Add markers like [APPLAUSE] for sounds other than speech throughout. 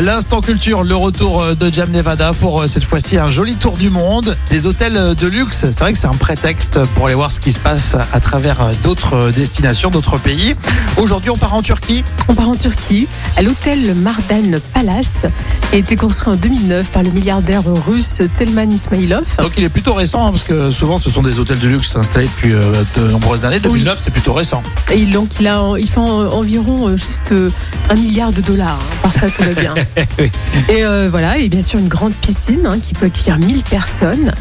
L'instant culture, le retour euh, de Jam Nevada pour euh, cette fois-ci un joli tour du monde, des hôtels euh, de luxe. C'est vrai que c'est un prétexte pour aller voir ce qui se passe à travers d'autres destinations, d'autres pays. Aujourd'hui, on part en Turquie. On part en Turquie, à l'hôtel Mardan Palace, qui a été construit en 2009 par le milliardaire russe Telman Ismailov. Donc il est plutôt récent hein, parce que souvent ce sont des hôtels de luxe installés depuis euh, de nombreuses années. 2009, c'est plutôt récent. Et donc il, a, il fait en- environ euh, juste euh, un milliard de dollars. hein. Par ça, tout va bien. [LAUGHS] [LAUGHS] Et euh, voilà, et bien sûr une grande piscine hein, qui peut accueillir 1000 personnes.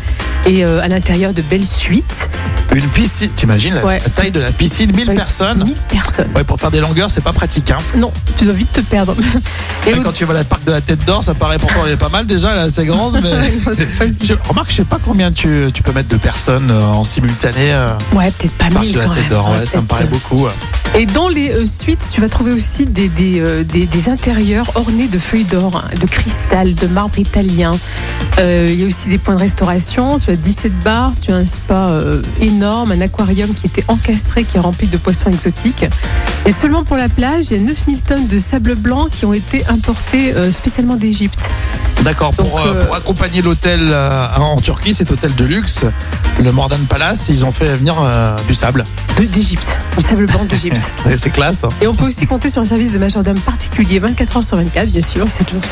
Et euh, à l'intérieur de belles suites. Une piscine, t'imagines la, Ouais. taille de la piscine, 1000 Ouais, personnes. 1000 personnes. Ouais, pour faire des longueurs, c'est pas pratique. Hein. Non, tu dois vite te perdre. Et [LAUGHS] Quand tu vas à la parc de la Tête d'Or, ça paraît pourtant elle est pas mal déjà, elle est assez grande. Mais... [LAUGHS] Non, [LAUGHS] Je- remarque, je sais pas combien tu, tu peux mettre de personnes euh, en simultané. euh, Ouais, peut-être pas parc 1000 de la Tête d'Or, ouais, ça me paraît beaucoup. Et dans les euh, suites, tu vas trouver aussi des, des, euh, des- des intérieurs ornés de feuilles d'or, hein, de cristal, de marbre italien. Euh, il y a aussi des points de restauration. Tu as 17 bars, tu as un spa euh, un aquarium qui était encastré, qui est rempli de poissons exotiques. Et seulement pour la plage, il y a 9000 tonnes de sable blanc qui ont été importés euh, spécialement d'Égypte. D'accord, pour, euh, euh, pour accompagner l'hôtel euh, en Turquie, cet hôtel de luxe, le Mordan Palace, ils ont fait venir euh, du sable. D'Égypte, du sable blanc d'Égypte. [LAUGHS] C'est classe. hein. Et on peut aussi compter sur un service de majordome particulier 24 heures sur 24, bien sûr. C'est toujours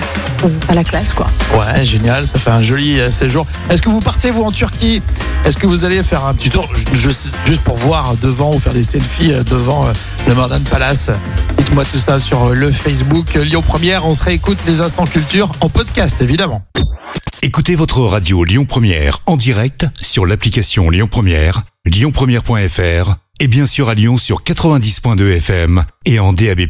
à la classe, quoi. Ouais, génial, ça fait un joli séjour. Est-ce que vous partez, vous, en Turquie? Est-ce que vous allez faire un petit tour, ju- juste, pour voir devant ou faire des selfies devant le Mordan Palace Dites-moi tout ça sur euh, le Facebook euh, Lyon Première. On se réécoute les instants culture en podcast, évidemment. Écoutez votre radio Lyon Première en direct sur l'application Lyon Première, lyonpremière.fr et bien sûr à Lyon sur 90.2 FM et en DAB+.